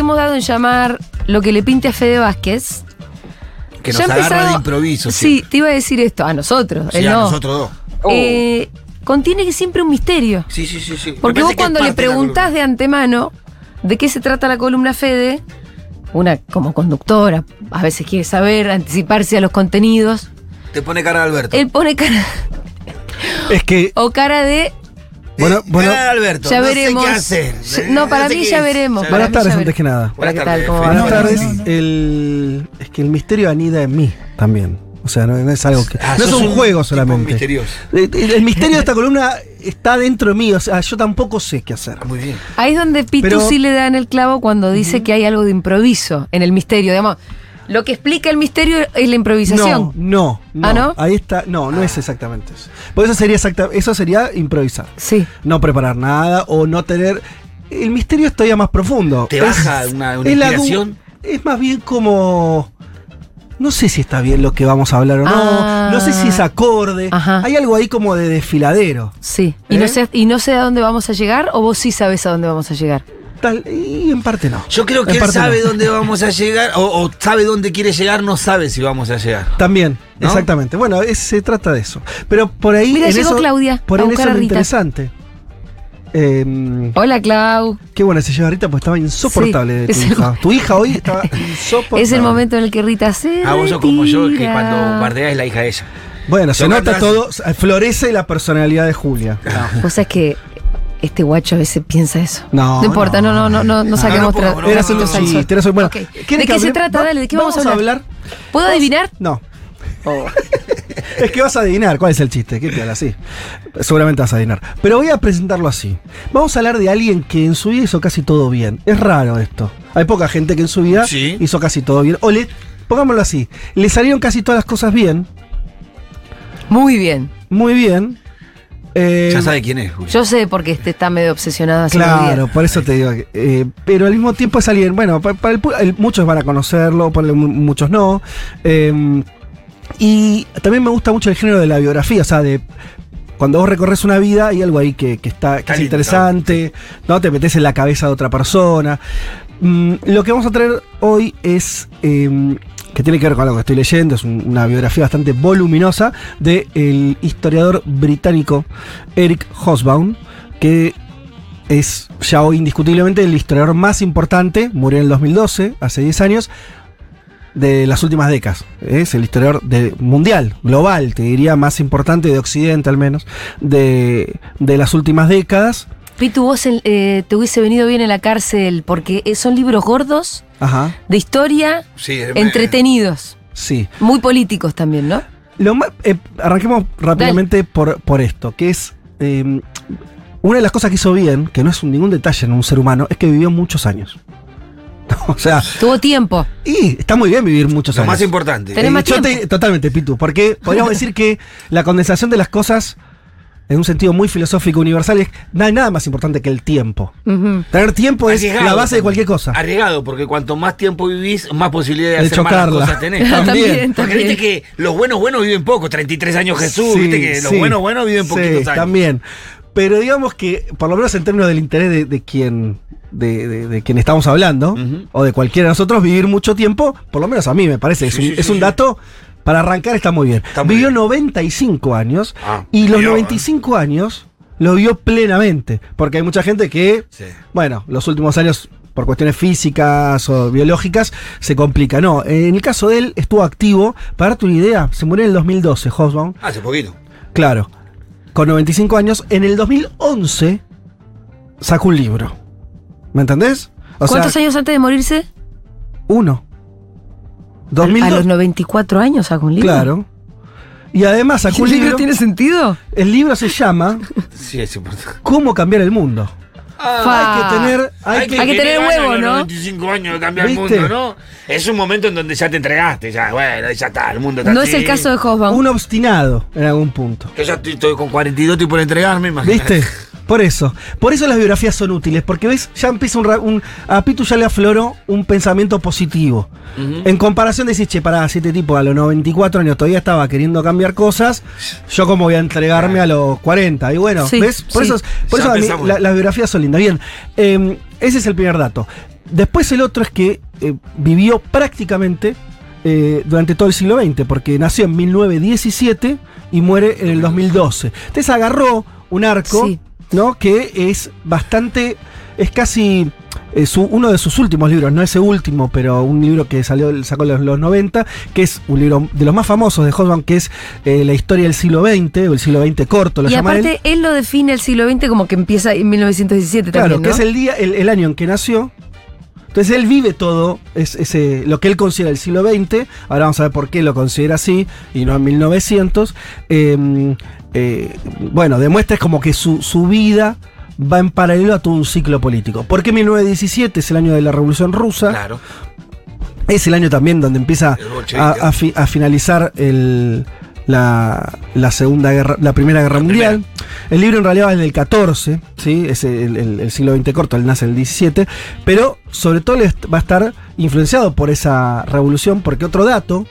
que hemos dado en llamar lo que le pinte a Fede Vázquez. Que ya nos ha agarra empezado- de improviso. Sí, te iba a decir esto, a nosotros. Sí, a no. nosotros dos. Eh, contiene que siempre un misterio. Sí, sí, sí, sí. Porque vos cuando le de preguntás columna. de antemano de qué se trata la columna Fede, una como conductora, a veces quiere saber, anticiparse a los contenidos, Te pone cara de Alberto. él pone cara Es que, o cara de bueno, Eh, bueno, Alberto. ya no veremos. Sé qué hacer. Ya- no, para sé mí ya es. veremos. Para buenas tardes antes que nada. Hola, ¿qué Buenas tal? tardes, ¿Cómo Fede. va? Buenas no, tardes. no, no. El, es que el misterio anida en mí también. O sea, no, no es algo que. Ah, no es un un juego solamente. misterioso. Eh, El, el misterio de esta columna está dentro de mí. O sea, yo tampoco sé qué hacer. Muy bien. Ahí es donde Pitu Pero- sí le da en el clavo cuando dice que hay algo de improviso en el misterio. Digamos, lo que explica el misterio es la improvisación. No, no, no. ¿Ah, no? Ahí está. No, no es exactamente eso. Porque eso sería exacta, eso sería improvisar. Sí. No preparar nada o no tener. El misterio es todavía más profundo. ¿Te Es- baja una, una es la? Es más bien como. No sé si está bien lo que vamos a hablar o no. Ah. No sé si es acorde. Ajá. Hay algo ahí como de desfiladero. Sí. Y, ¿Eh? no sé, ¿Y no sé a dónde vamos a llegar o vos sí sabés a dónde vamos a llegar? Tal, y en parte no. Yo creo que él sabe no. dónde vamos a llegar, o, o sabe dónde quiere llegar, no sabe si vamos a llegar. También, ¿No? exactamente. Bueno, es- se trata de eso. Pero por ahí. Mira, en llegó eso, Claudia Por a en buscar eso a es interesante. Eh, Hola, Clau. qué buena se lleva Rita, porque estaba insoportable Sí, tu es el- hija. Tu hija hoy estaba insoportable. Es el momento en el que Rita se. Ah, vos sos como yo, que cuando bardea es la hija de ella. Bueno, se nota todo, florece la personalidad de Julia. Vos sabés que este guacho a veces piensa eso. No, No importa, no, no, no, no, no saquemos no, no, Era solo un chiste, era solo- bueno, Ok. ¿quieren ¿De qué se trata? Dale, ¿de qué vamos, a hablar? ¿Puedo Vos- adivinar? No. Es que vas a adivinar cuál es el chiste. ¿Qué te habla así? Seguramente vas a adivinar. Pero voy a presentarlo así. Vamos a hablar de alguien que en su vida hizo casi todo bien. Es raro esto. Hay poca gente que en su vida Sí. hizo casi todo bien. O le, pongámoslo así, le salieron casi todas las cosas bien. Muy bien. Muy bien. Eh, Ya sabe quién es, Julio. Yo sé porque este está medio obsesionado hace Claro, por eso te digo. eh, pero al mismo tiempo es alguien, bueno, pa- para, el pu- el- muchos van a conocerlo, para el- muchos no. Eh, y también me gusta mucho el género de la biografía, o sea, de cuando vos recorres una vida hay algo ahí que, que está, que es interesante, ¿no? Te metes en la cabeza de otra persona. Mm, lo que vamos a traer hoy es. eh, que tiene que ver con lo que estoy leyendo, es un- una biografía bastante voluminosa del historiador británico Eric Hobsbawm, que es ya hoy indiscutiblemente el historiador más importante, murió en el 2012, hace 10 años, de las últimas décadas. Es el historiador de- mundial, global, te diría más importante de Occidente al menos, de, de las últimas décadas. Pitu, vos eh, te hubiese venido bien en la cárcel porque eh, son libros gordos, Ajá, de historia, Sí, entretenidos, sí. muy políticos también, ¿no? Lo más, eh, arranquemos rápidamente por, por esto, que es eh, una de las cosas que hizo bien, que no es un- ningún detalle en un ser humano, es que vivió muchos años. o sea, Tuvo tiempo. y está muy bien vivir muchos Lo años. más importante. Tenés más yo tiempo. te- totalmente, Pitu, porque podríamos decir que la condensación de las cosas, en un sentido muy filosófico universal, es no hay nada más importante que el tiempo. Ujú. Tener tiempo es Arriesgado la base de también. cualquier cosa. Arriesgado, porque cuanto más tiempo vivís, más posibilidades de, De hacer malas chocarla. cosas tenés. También. Porque viste que los buenos buenos viven poco, 33 años Jesús, Sí, viste que los sí. buenos buenos viven Sí, poquitos años. también. Pero digamos que, por lo menos en términos del interés de, de quien. De, de- de quien estamos hablando, o de cualquiera de nosotros, vivir mucho tiempo, por lo menos a mí me parece, es Sí, un, sí, es sí, un sí. dato para arrancar está muy bien. Está muy Vivió bien. 95 años Ah, y los vivió, 95 años lo vio plenamente, porque hay mucha gente que Sí. bueno, los últimos años, por cuestiones físicas o biológicas, se complica. No, en el caso de él, estuvo activo. Para darte una idea, se murió en el 2012, Hobsbawm. Hace poquito. Claro, con 95 años. En el 2011 sacó un libro. ¿Me entendés? O ¿Cuántos sea, años antes de morirse? uno. A 2002, los 94 años sacó un libro. Claro. Y además sacó un ¿El libro libro. tiene sentido? El libro se llama Sí, es importante. ¿Cómo cambiar el mundo? Fa. Hay que tener. Hay, Hay que, que tener ganas huevo, ¿no? 25 años de cambiar ¿Viste? el mundo, ¿no? Es un momento en donde ya te entregaste, ya, bueno, ya está, el mundo está No así. es el caso de Hobsbawm. un obstinado en algún punto. Yo ya estoy, estoy con 42 y por entregarme, imagínate. ¿Viste? Por eso. Por eso las biografías son útiles, porque ves, ya empieza un, ra- un- A Pitu ya le afloró un pensamiento positivo. En comparación decís, che, pará, si este tipo a los 94 años todavía estaba queriendo cambiar cosas, yo como voy a entregarme a los 40. Y bueno, Sí, ¿ves? Por sí. eso, por Ya eso a mí la- las biografías son lindas. Bien, eh, ese es el primer dato. después el otro es que eh, vivió prácticamente eh, durante todo el siglo XX, porque nació en 1917 y muere en el 2012. Entonces agarró un arco, Sí. ¿No? Que es bastante, es casi eh, su- uno de sus últimos libros, no ese último, pero un libro que salió, sacó en los, los 90, que es un libro de los más famosos de Hobsbawm, que es eh, la historia del siglo XX, o el siglo XX corto, lo Y llama aparte, él. lo define el siglo XX como que empieza en 1917 Claro, también, que ¿no? es el día, el, el año en que nació. Entonces él vive todo, es, ese, lo que él considera el siglo XX. Ahora vamos a ver por qué lo considera así y no en 1900. Eh, eh, bueno, demuestra es como que su, su vida va en paralelo a todo un ciclo político. Porque 1917 es el año de la Revolución Rusa. Claro. Es el año también donde empieza a, a fi- a finalizar el- la, la segunda guerra, la primera guerra La mundial. El libro en realidad es del 14, ¿sí? es el, el- el siglo XX corto, él nace en el 17, pero sobre todo va a estar influenciado por esa revolución, porque otro dato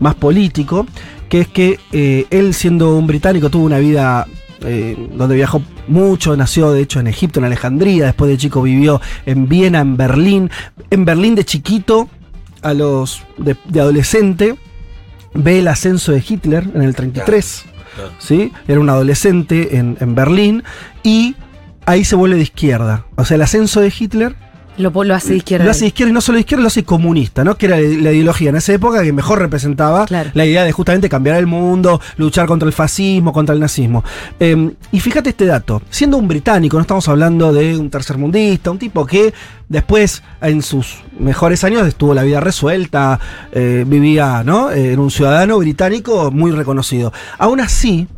más político, que es que eh, él siendo un británico tuvo una vida eh, donde viajó mucho, nació de hecho en Egipto, en Alejandría, después de chico vivió en Viena, en Berlín, en Berlín de chiquito, a los de, de adolescente, ve el ascenso de Hitler en el 33, Claro. ¿sí? Era un adolescente en, en Berlín y ahí se vuelve de izquierda. O sea, el ascenso de Hitler Lo, lo hace de izquierda. lo hace de izquierda y no solo de izquierda, lo hace comunista, ¿no? Que era la ideología en esa época que mejor representaba Claro. la idea de justamente cambiar el mundo, luchar contra el fascismo, contra el nazismo. Eh, y fíjate este dato, siendo un británico, no estamos hablando de un tercermundista, un tipo que después, en sus mejores años, estuvo la vida resuelta, eh, vivía, ¿no? Eh, Era un ciudadano británico muy reconocido. Aún así,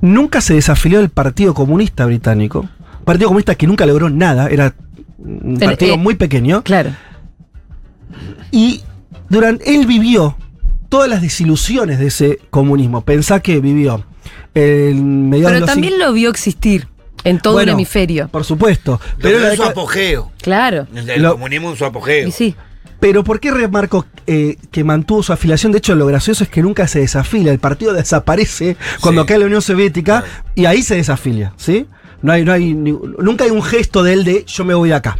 nunca se desafilió del Partido Comunista Británico. Partido Comunista que nunca logró nada, era un El- partido eh, muy pequeño. Claro. Y durante él vivió todas las desilusiones de ese comunismo. Pensá que vivió en de Pero los también lo vio existir en todo Bueno, un hemisferio. Por supuesto. Pero en su apogeo. Claro. El Lo- comunismo en su apogeo. Y sí. pero ¿por qué remarco eh, que mantuvo su afiliación? De hecho, lo gracioso es que nunca se desafilia. El partido desaparece cuando Sí. cae la Unión Soviética y ahí se desafilia, ¿sí? No hay, no hay, nunca hay un gesto de él de yo me voy de acá.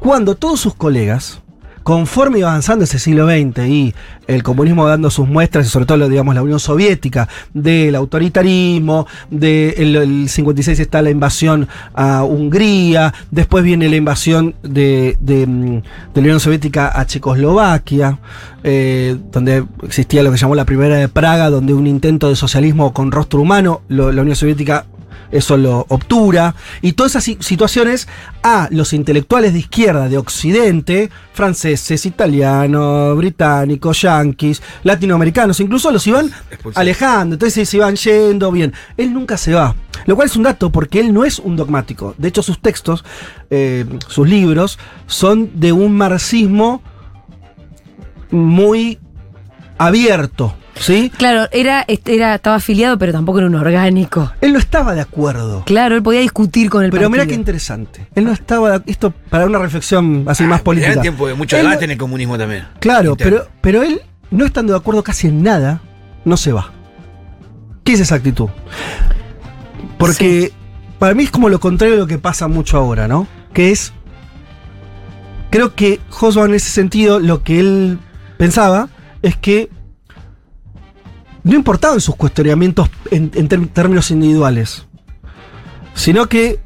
Cuando todos sus colegas, conforme iba avanzando ese siglo XX y el comunismo dando sus muestras, y sobre todo digamos, la Unión Soviética, del autoritarismo, del el, el 56 está la invasión a Hungría, después viene la invasión de, de, mm, de la Unión Soviética a Checoslovaquia, eh, donde existía lo que llamó la Primera de Praga, donde un intento de socialismo con rostro humano, lo- la Unión Soviética eso lo obtura. Y todas esas si- situaciones a los intelectuales de izquierda de Occidente, franceses, italianos, británicos, yanquis, latinoamericanos, incluso los iban alejando, entonces se iban yendo bien. Él nunca se va. Lo cual es un dato porque él no es un dogmático. De hecho, sus textos, eh, sus libros, son de un marxismo muy abierto. ¿Sí? Claro, era, este, era, estaba afiliado, pero tampoco era un orgánico. Él no estaba de acuerdo. Claro, él podía discutir con el Pero mira qué interesante. Él no estaba. Esto para una reflexión así más Ah, política. Era tiempo de mucho Él no- debate en el comunismo también. Claro, Interno. pero, pero él, no estando de acuerdo casi en nada, no se va. ¿Qué es esa actitud? Porque para mí es como lo contrario de lo que pasa mucho ahora, ¿no? Que es. Creo que Hobsbawm en ese sentido, lo que él pensaba es que no importaban sus cuestionamientos en, términos individuales, sino que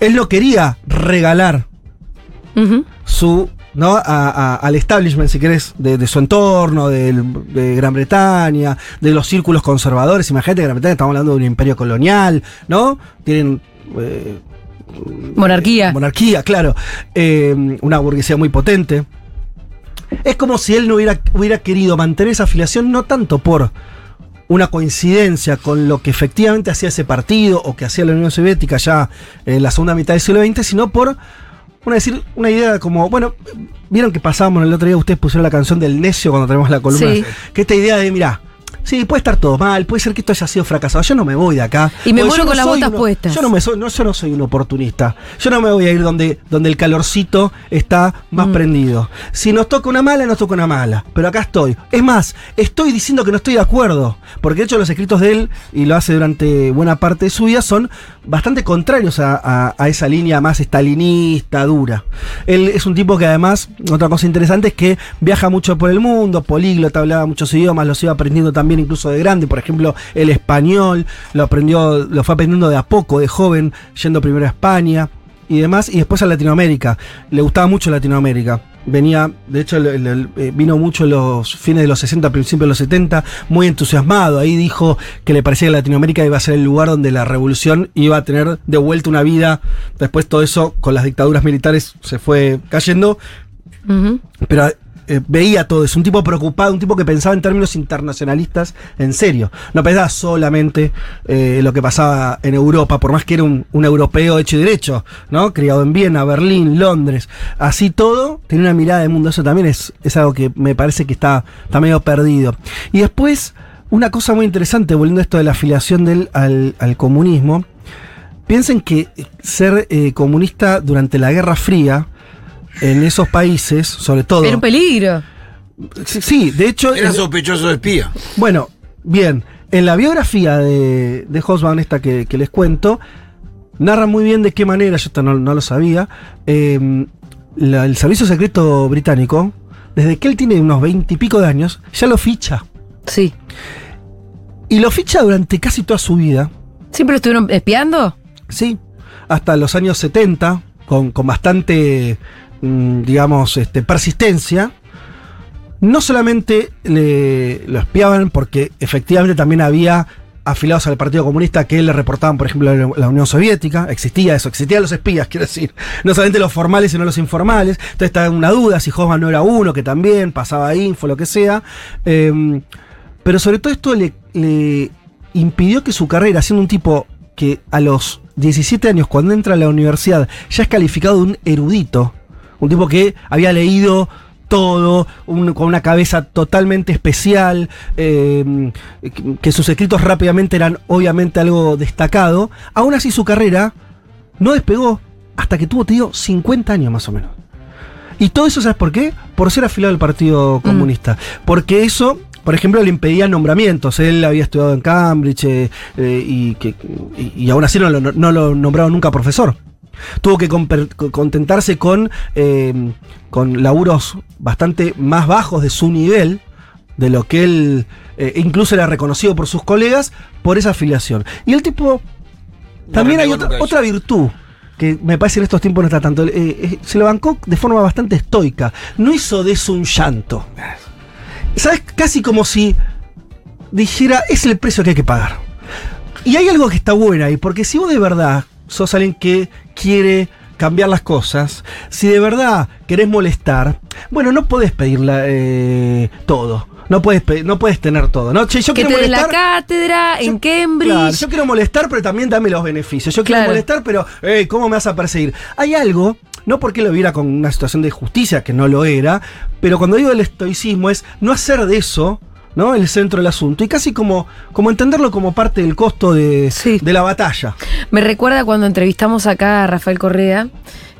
él no quería regalar su ¿no? A- a- al establishment, si querés, de, de su entorno, de Gran Bretaña, de los círculos conservadores. Imagínate Gran Bretaña estamos hablando de un imperio colonial, ¿no? Tienen eh, Monarquía. monarquía, claro, eh, una burguesía muy potente. Es como si él no hubiera, hubiera querido mantener esa afiliación, no tanto por una coincidencia con lo que efectivamente hacía ese partido o que hacía la Unión Soviética ya en la segunda mitad del siglo XX, sino por una, decir, una idea como, bueno, vieron que pasábamos el otro día, ustedes pusieron la canción del necio cuando tenemos la columna, Sí. que esta idea de, mira, Sí, puede estar todo mal, puede ser que esto haya sido fracasado. Yo no me voy de acá. Y me muero con las soy botas uno- puestas. Yo no, me soy, no, yo no soy un oportunista. Yo no me voy a ir donde, donde el calorcito está más Mm. prendido. Si nos toca una mala, nos toca una mala. Pero acá estoy. Es más, estoy diciendo que no estoy de acuerdo. Porque de hecho los escritos de él, y lo hace durante buena parte de su vida, son bastante contrarios a, a- a esa línea más estalinista, dura. Él es un tipo que además, otra cosa interesante es que viaja mucho por el mundo, políglota, hablaba muchos idiomas, los iba aprendiendo también incluso de grande, por ejemplo, el español, lo aprendió, lo fue aprendiendo de a poco, de joven, yendo primero a España y demás, y después a Latinoamérica. Le gustaba mucho Latinoamérica. Venía, de hecho, el- el- el- eh, vino mucho los fines de los 60, principios de los 70, muy entusiasmado. Ahí dijo que le parecía que Latinoamérica iba a ser el lugar donde la revolución iba a tener de vuelta una vida. Después todo eso, con las dictaduras militares, se fue cayendo. Pero eh, veía todo eso, un tipo preocupado, un tipo que pensaba en términos internacionalistas en serio. No pensaba solamente eh, lo que pasaba en Europa, por más que era un, un europeo hecho y derecho, ¿no? Criado en Viena, Berlín, Londres. Así todo, tenía una mirada de mundo. Eso también es, es algo que me parece que está, está medio perdido. Y después, una cosa muy interesante, volviendo a esto de la afiliación de él al, al comunismo. Piensen que ser eh, comunista durante la Guerra Fría, en esos países, sobre todo. Era un peligro. Sí, de hecho. Era sospechoso de espía. bueno, bien. En la biografía de, de Hobsbawm, esta que, que les cuento, narra muy bien de qué manera, yo esto no, no lo sabía, eh, la- el servicio secreto británico, desde que él tiene unos veintipico de años, ya lo ficha. Sí. Y lo ficha durante casi toda su vida. ¿Siempre lo estuvieron espiando? Sí, hasta los años 70, con, con bastante, digamos, este, persistencia. No solamente le, lo espiaban, porque efectivamente también había afiliados al Partido Comunista que le reportaban, por ejemplo, la Unión Soviética. Existía eso, existían los espías, quiero decir. No solamente los formales, sino los informales. Entonces está una duda si Hoffman no era uno, que también pasaba info, lo que sea. Eh, pero sobre todo esto le, le impidió que su carrera, siendo un tipo que a los 17 años, cuando entra a la universidad, ya es calificado de un erudito, un tipo que había leído todo, un- con una cabeza totalmente especial, eh, que, que sus escritos rápidamente eran obviamente algo destacado, aún así su carrera no despegó hasta que tuvo, te digo, 50 años más o menos. Y todo eso, ¿sabes por qué? Por ser afiliado al Partido Comunista. Porque eso, por ejemplo, le impedía nombramientos. Él había estudiado en Cambridge eh, eh, y, que, y, y aún así no lo, no lo nombraron nunca profesor. Tuvo que contentarse con, eh, con laburos bastante más bajos de su nivel, de lo que él eh, incluso era reconocido por sus colegas, por esa afiliación. Y el tipo también hay otra, otra virtud que me parece en estos tiempos no está tanto. eh, eh, se lo bancó de forma bastante estoica. No hizo de eso un llanto. ¿Sabes? Casi como si dijera, es el precio que hay que pagar. Y hay algo que está bueno ahí, porque si vos de verdad sos alguien que quiere cambiar las cosas, si de verdad querés molestar, bueno, no podés pedirla eh, todo. No puedes, no puedes tener todo, ¿no? Che, yo Que quiero te dé la molestar. cátedra Yo- en Cambridge. Claro, yo quiero molestar, pero también dame los beneficios. Yo quiero Claro. molestar, pero, hey, ¿cómo me vas a perseguir? Hay algo, no porque lo viera con una situación de justicia, que no lo era, pero cuando digo el estoicismo es no hacer de eso, ¿no? El centro del asunto. Y casi como, como entenderlo como parte del costo de, Sí. de la batalla. Me recuerda cuando entrevistamos acá a Rafael Correa,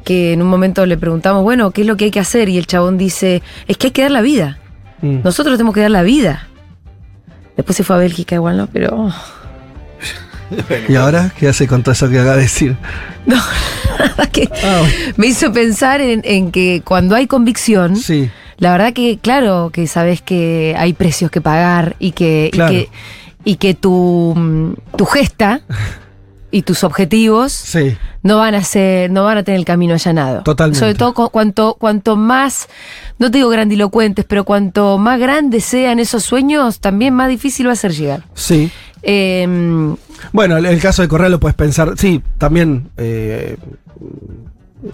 que en un momento le preguntamos, bueno, ¿qué es lo que hay que hacer? Y el chabón dice, es que hay que dar la vida. Mm. Nosotros tenemos que dar la vida. Después se fue a Bélgica igual, ¿no? Pero... oh, ¿Y ahora qué hace con todo eso que acaba de decir? No, que Ah, me hizo pensar en, en que cuando hay convicción, Sí. La verdad que, claro, que sabes que hay precios que pagar y que, y que, y que tu, mm, tu gesta y tus objetivos Sí. no van a ser, no van a tener el camino allanado. Totalmente. Sobre todo cu- cuanto, cuanto más, no te digo grandilocuentes, pero cuanto más grandes sean esos sueños, también más difícil va a ser llegar. Sí. Eh, Bueno, el, el caso de Correa lo puedes pensar. Sí, también eh,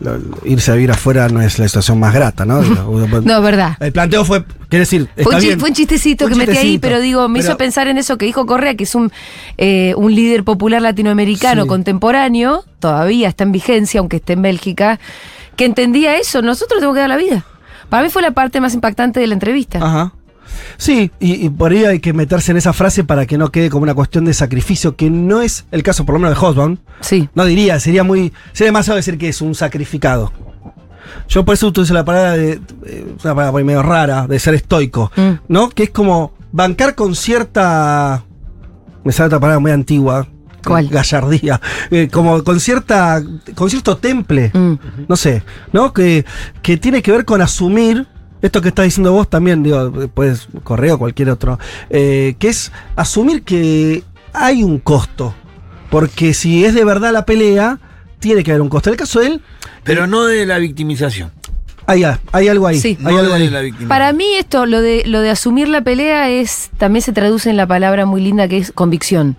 lo- irse a vivir afuera no es la situación más grata, ¿no? no, verdad. El planteo fue, quiere decir, Fue un, chi- bien. fue un chistecito Un que metí ahí, pero digo, me pero- hizo pensar en eso que dijo Correa, que es un, eh, un líder popular latinoamericano Sí. contemporáneo, todavía está en vigencia, aunque esté en Bélgica, que entendía eso, nosotros tenemos que dar la vida. Para mí fue la parte más impactante de la entrevista. Ajá. Sí, y, y por ahí hay que meterse en esa frase para que no quede como una cuestión de sacrificio, que no es el caso, por lo menos de Hosbaum. Sí. No diría, sería muy. Sería demasiado decir que es un sacrificado. Yo por eso utilizo la palabra de. eh, una palabra medio rara, de ser estoico. Mm. ¿No? Que es como bancar con cierta. Me sale otra palabra muy antigua. ¿Cuál? Gallardía. Eh, como con cierta. con cierto temple. Mm. No sé, ¿no? Que, que tiene que ver con asumir. Esto que estás diciendo vos también, digo, pues correo cualquier otro. eh, que es asumir que hay un costo. Porque si es de verdad la pelea, tiene que haber un costo. En el caso de él, Pero no de la victimización. hay, hay algo ahí. Sí. Hay no algo de ahí. la victimización. Para mí esto, lo de, lo de asumir la pelea es, también se traduce en la palabra muy linda que es convicción.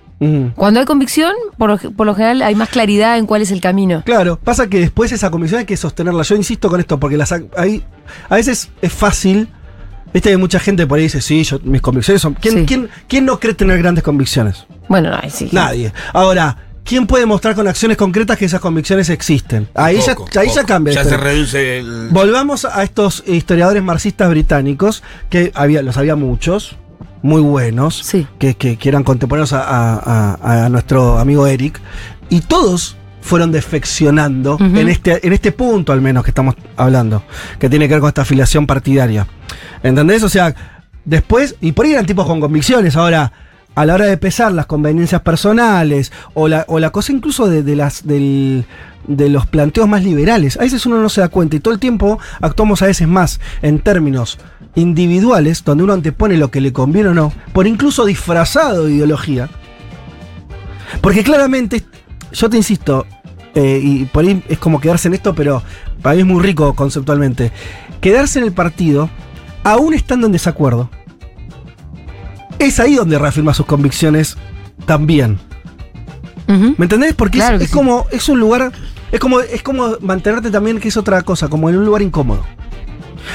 Cuando hay convicción, por, lo- por lo general hay más claridad en cuál es el camino. Claro, pasa que después esa comisión hay que sostenerla. Yo insisto con esto, porque las, hay, a veces es fácil. Viste, hay mucha gente por ahí dice, sí, yo, mis convicciones son. ¿Quién, Sí. quién, quién no cree tener grandes convicciones? Bueno, ay, sí. Nadie. Ahora, ¿quién puede mostrar con acciones concretas que esas convicciones existen? Ahí, ya, Poco, ahí ya cambia. Ya esto. se reduce el. Volvamos a estos historiadores marxistas británicos, que había, los había muchos, muy buenos, Sí. que, que- que eran contemporáneos a, a- a- a nuestro amigo Eric, y todos fueron defeccionando en, este, en este punto al menos que estamos hablando, que tiene que ver con esta afiliación partidaria. ¿Entendés? O sea, después, y por ahí eran tipos con convicciones, ahora, a la hora de pesar las conveniencias personales, o la, o la cosa incluso de, de las, del- de los planteos más liberales, a veces uno no se da cuenta y todo el tiempo actuamos a veces más en términos individuales, donde uno antepone lo que le conviene o no, por incluso disfrazado de ideología. Porque claramente, yo te insisto, eh, y por ahí es como quedarse en esto, pero para mí es muy rico conceptualmente. Quedarse en el partido, aún estando en desacuerdo, es ahí donde reafirma sus convicciones también. ¿Me entendés? Porque es- Claro es, que sí. como, es un lugar, es como, es como mantenerte también, que es otra cosa, como en un lugar incómodo.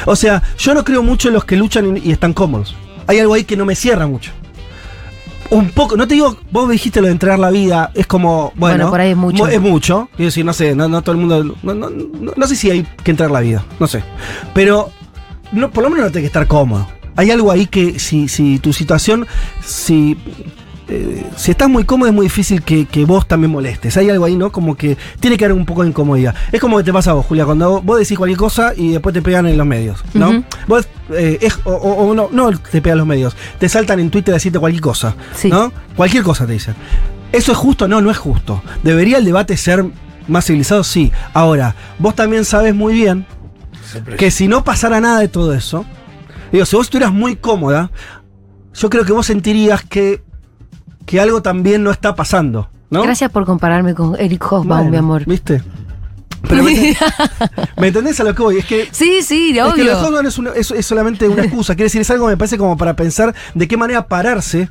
O sea, yo no creo mucho en los que luchan y, y están cómodos. Hay algo ahí que no me cierra mucho. Un poco, no te digo, vos dijiste lo de entregar la vida, es como, bueno, Bueno, por ahí es mucho. mu- Es mucho, quiero decir, no sé, no, no todo el mundo, no, no- no- no sé si hay que entregar la vida, no sé. Pero no, por lo menos no tenés que estar cómodo. Hay algo ahí que si, si tu situación, si, eh, si estás muy cómodo es muy difícil que, que vos también molestes. Hay algo ahí, ¿no? Como que tiene que haber un poco de incomodidad. Es como que te pasa a vos, Julia, cuando vos decís cualquier cosa y después te pegan en los medios, ¿no? Vos, eh, es- o, o- o no, no te pegan los medios, te saltan en Twitter a decirte cualquier cosa, Sí. ¿no? Cualquier cosa te dicen. ¿Eso es justo? No, no es justo. ¿Debería el debate ser más civilizado? Sí. Ahora, vos también sabes muy bien que si no pasara nada de todo eso, digo, si vos estuvieras muy cómoda, yo creo que vos sentirías que, que algo también no está pasando, ¿no? Gracias por compararme con Eric Hobsbawm, Bueno, mi amor. ¿Viste? Pero me, ¿me entendés a lo que voy? Es que sí, sí, es que lo obvio. Es, una- es- es solamente una excusa. Quiere decir, es algo, me parece, como para pensar de qué manera pararse,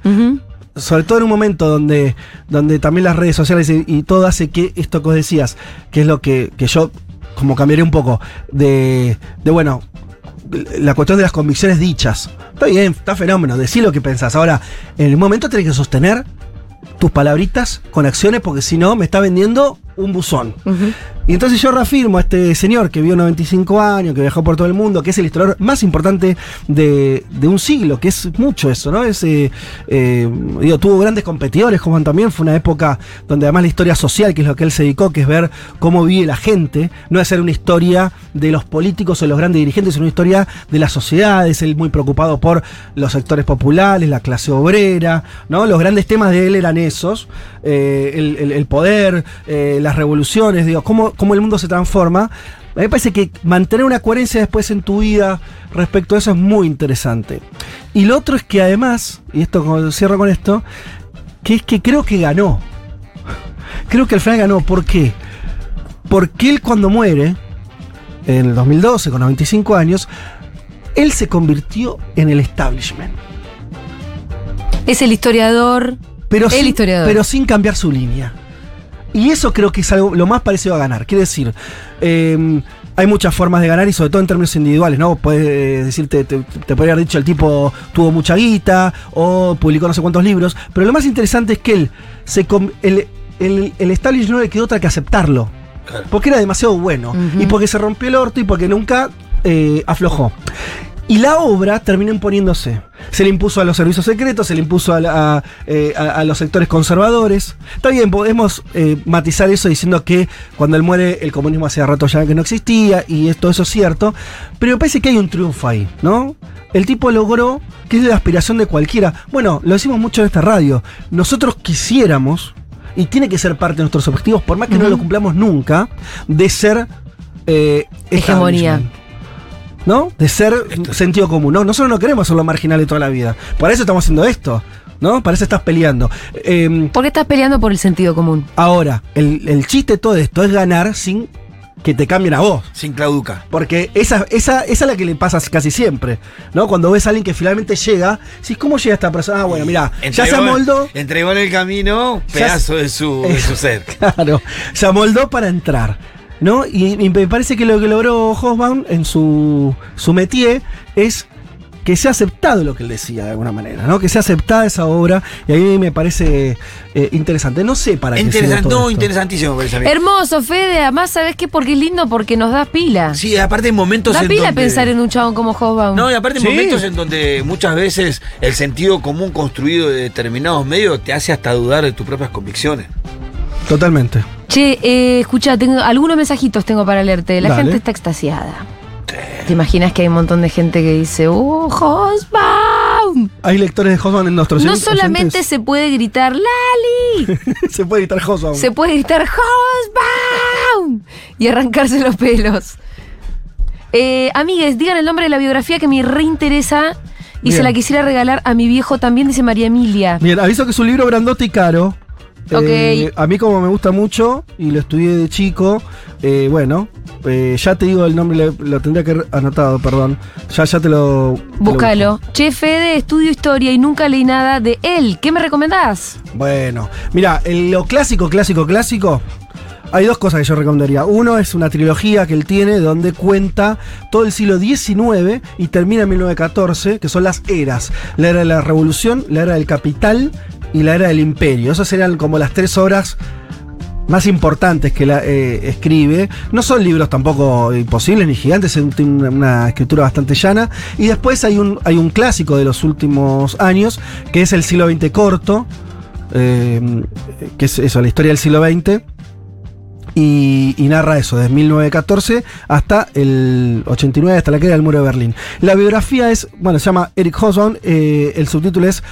sobre todo en un momento donde, donde también las redes sociales y, y todo hace que esto que vos decías, que es lo que, que yo como cambiaré un poco, de, de bueno, la cuestión de las convicciones dichas. Está bien, está fenómeno, decí lo que pensás. Ahora, en el momento tenés que sostener tus palabritas con acciones, porque si no, me está vendiendo un buzón. Y entonces yo reafirmo a este señor que vivió 95 años, que viajó por todo el mundo, que es el historiador más importante de, de un siglo, que es mucho eso, ¿no? Es, eh, eh, digo, tuvo grandes competidores, como también fue una época donde además la historia social, que es lo que él se dedicó, que es ver cómo vive la gente, no es ser una historia de los políticos o los grandes dirigentes, sino una historia de las sociedades, él muy preocupado por los sectores populares, la clase obrera, ¿no? Los grandes temas de él eran esos, eh, el, el- el poder, eh, las revoluciones, digo, cómo, cómo el mundo se transforma. A mí me parece que mantener una coherencia después en tu vida respecto a eso es muy interesante. Y lo otro es que además, y esto cierro con esto, que es que creo que ganó. Creo que al final ganó. ¿Por qué? Porque él cuando muere, en el 2012, con 95 años, él se convirtió en el establishment. Es el historiador. Pero, El sin, historiador. pero sin cambiar su línea. Y eso creo que es algo lo más parecido a ganar. Quiere decir, eh, hay muchas formas de ganar y sobre todo en términos individuales, ¿no? Puedes eh, decirte, te, te podría haber dicho el tipo tuvo mucha guita o publicó no sé cuántos libros, pero lo más interesante es que él, se el, el, el establishment no le quedó otra que aceptarlo. Porque era demasiado bueno. Y porque se rompió el orto y porque nunca eh, aflojó. Y la obra terminó imponiéndose. Se le impuso a los servicios secretos, se le impuso a, la- a, eh, a- a los sectores conservadores. Está bien, podemos eh, matizar eso diciendo que cuando él muere el comunismo hacía rato ya que no existía y todo eso es cierto. Pero me parece que hay un triunfo ahí, ¿no? El tipo logró, que es la aspiración de cualquiera. Bueno, lo decimos mucho en esta radio. Nosotros quisiéramos, y tiene que ser parte de nuestros objetivos, por más que no lo cumplamos nunca, de ser eh, Hegemonía. ¿No? De ser sentido común. No, nosotros no queremos ser lo marginal de toda la vida. Por eso estamos haciendo esto, ¿no? Para eso estás peleando. Eh, ¿Por qué estás peleando por el sentido común? ahora, el, el chiste de todo esto es ganar sin que te cambien a vos. Sin clauduca. Porque esa, esa, esa es la que le pasa casi siempre, ¿no? Cuando ves a alguien que finalmente llega, decís, ¿cómo llega esta persona? Ah, bueno, mira, ya se amoldó. Entregó en el camino pedazo de su, de su ser. Claro, se amoldó para entrar. ¿No? Y, y me parece que lo que logró Hosbaum en su, su métier es que sea aceptado lo que él decía de alguna manera, ¿no? Que sea aceptada esa obra y a mí me parece eh, interesante. No sé para qué todo no, esto. interesantísimo me parece a mí. Hermoso, Fede. Además, ¿sabes qué? Porque es lindo porque nos da pila. Sí, aparte en momentos da en pila donde... pensar en un chabón como Hobbaum. No, y aparte en Sí. momentos en donde muchas veces el sentido común construido de determinados medios te hace hasta dudar de tus propias convicciones. Totalmente. Che, eh, escucha, tengo, algunos mensajitos tengo para leerte. La Dale. gente está extasiada. ¿Te imaginas que hay un montón de gente que dice, ¡Oh, Hosbaum! Hay lectores de Hosbaum en nuestros No oyentes? solamente se puede gritar ¡Lali! se puede editar Hosbaum. se puede gritar ¡Hosbaum! Y arrancarse los pelos. Eh, amigues, digan el nombre de la biografía que me reinteresa y Bien. se la quisiera regalar a mi viejo también, dice María Emilia. Bien, aviso que es un libro grandote y caro. Eh, a mí como me gusta mucho y lo estudié de chico, eh, bueno, eh, ya te digo el nombre, lo, lo tendría que haber anotado, perdón. Ya, ya te lo... te lo Búscalo. Che, Fede, estudio historia y nunca leí nada de él. ¿Qué me recomendás? Bueno, mira, lo clásico, clásico, clásico, hay dos cosas que yo recomendaría. Uno es una trilogía que él tiene donde cuenta todo el siglo XIX y termina en 1914, que son las eras. La era de la revolución, la era del capital y la era del imperio. Esas serían como las tres obras más importantes que la eh, escribe. No son libros tampoco imposibles ni gigantes, es una escritura bastante llana. Y después hay un, hay un clásico de los últimos años, que es el siglo XX corto, eh, que es eso, la historia del siglo XX. Y, narra eso, desde 1914 hasta el 89, hasta la caída del muro de Berlín. La biografía es, bueno, se llama Eric Hobsbawm, eh, el subtítulo es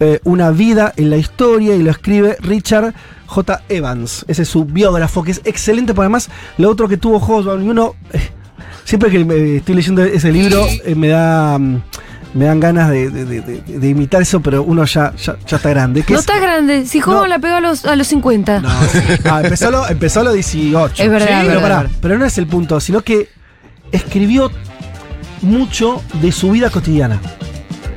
eh, Una vida en la historia y lo escribe Richard J. Evans. Ese es su biógrafo, que es excelente, porque además lo otro que tuvo Hobsbawm, y uno, eh, siempre que estoy leyendo ese libro, eh, me da... mm, me dan ganas de, de- de- de- de imitar eso, pero uno ya, ya, ya está grande. No es- estás grande. Si No. la pegó a los, a los 50. no, ah, empezó, a lo- empezó a los 18. Es verdad, Sí, es pero, pará, verdad. pero no es el punto, sino que escribió mucho de su vida cotidiana.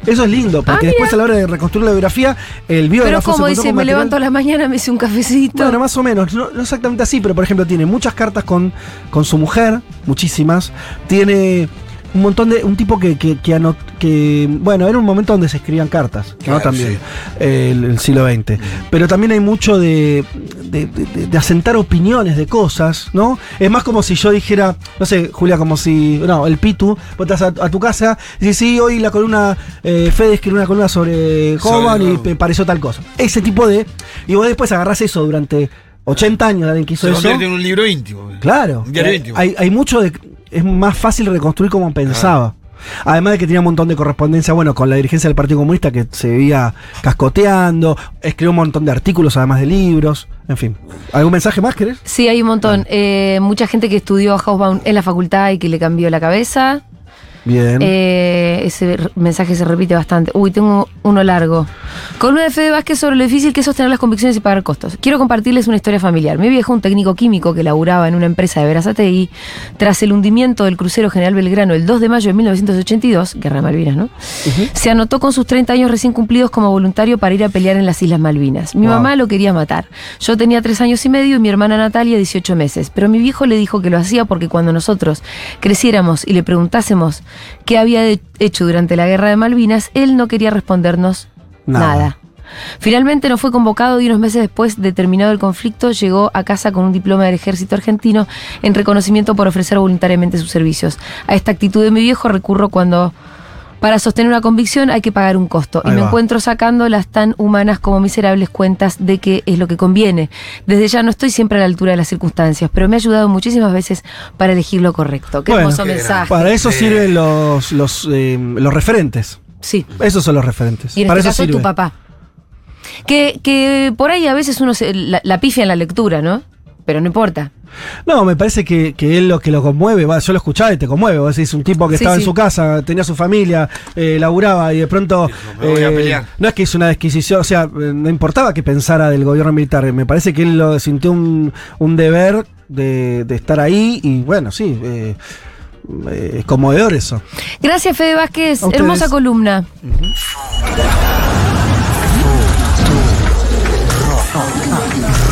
Eso es lindo, porque Ah, después a la hora de reconstruir la biografía, el Pero biógrafo como se encontró dice, con me material- levanto a la mañana, me hice un cafecito. Bueno, más o menos, no, no exactamente así, pero por ejemplo tiene muchas cartas con, con su mujer, muchísimas. Tiene un montón de. Un tipo que, que, que, anot- que, Bueno, era un momento donde se escribían cartas, ¿no? También, sí. eh, el, el siglo XX. Pero también hay mucho de, de, de- de asentar opiniones de cosas, ¿no? Es más como si yo dijera, no sé, Julia, como si. No, el Pitu, vos estás a, a tu casa y dices, sí, hoy la columna. Eh, Fede escribió una columna sobre Hoban y me pareció tal cosa. Ese tipo de. Y vos después agarrás eso durante 80 años, alguien que hizo Se eso. convierte en un libro íntimo. Claro. Un diario Hay- íntimo. Hay, hay mucho de. Es más fácil reconstruir como pensaba. Además de que tenía un montón de correspondencia, bueno, con la dirigencia del Partido Comunista que se veía cascoteando, escribió un montón de artículos además de libros, en fin. ¿Algún mensaje más querés? Sí, hay un montón. Eh, mucha gente que estudió a Hobsbawm en la facultad y que le cambió la cabeza. Bien. Eh, ese mensaje se repite bastante. Uy, tengo uno largo. Con una de Fede Vázquez sobre lo difícil que es sostener las convicciones y pagar costos. Quiero compartirles una historia familiar. Mi viejo, un técnico químico que laburaba en una empresa de Verazategui, tras el hundimiento del crucero General Belgrano el 2 de mayo de 1982, Guerra de Malvinas, ¿no? Se anotó con sus 30 años recién cumplidos como voluntario para ir a pelear en las Islas Malvinas. Mi Wow. mamá lo quería matar. Yo tenía 3 años y medio y mi hermana Natalia 18 meses. Pero mi viejo le dijo que lo hacía porque cuando nosotros creciéramos y le preguntásemos qué había hecho durante la Guerra de Malvinas, él no quería respondernos Nada. nada. Finalmente no fue convocado y unos meses después de terminado el conflicto llegó a casa con un diploma del ejército argentino en reconocimiento por ofrecer voluntariamente sus servicios. A esta actitud de mi viejo recurro cuando Para sostener una convicción hay que pagar un costo. Ahí y me va. encuentro sacando las tan humanas como miserables cuentas de que es lo que conviene. Desde ya no estoy siempre a la altura de las circunstancias, pero me ha ayudado muchísimas veces para elegir lo correcto. Qué Bueno, hermoso qué mensaje. Para eso sirven los, los, eh, los referentes. Sí. Esos son los referentes. Y en Para este eso caso sirve. tu papá. Que, que por ahí a veces uno se, la, la pifia en la lectura, ¿no? pero no importa. No, me parece que, que él lo que lo conmueve, va, yo lo escuchaba y te conmueve. Vos decís, un tipo que estaba en su casa, tenía su familia, eh, laburaba y de pronto. Eh, no es que hizo una desquisición, o sea, eh, no importaba que pensara del gobierno militar. Me parece que él lo sintió un, un deber de, de, estar ahí y bueno, sí. Eh, es conmovedor eso. Gracias, Fede Vázquez. Hermosa columna. Uh.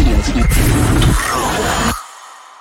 じりやじ。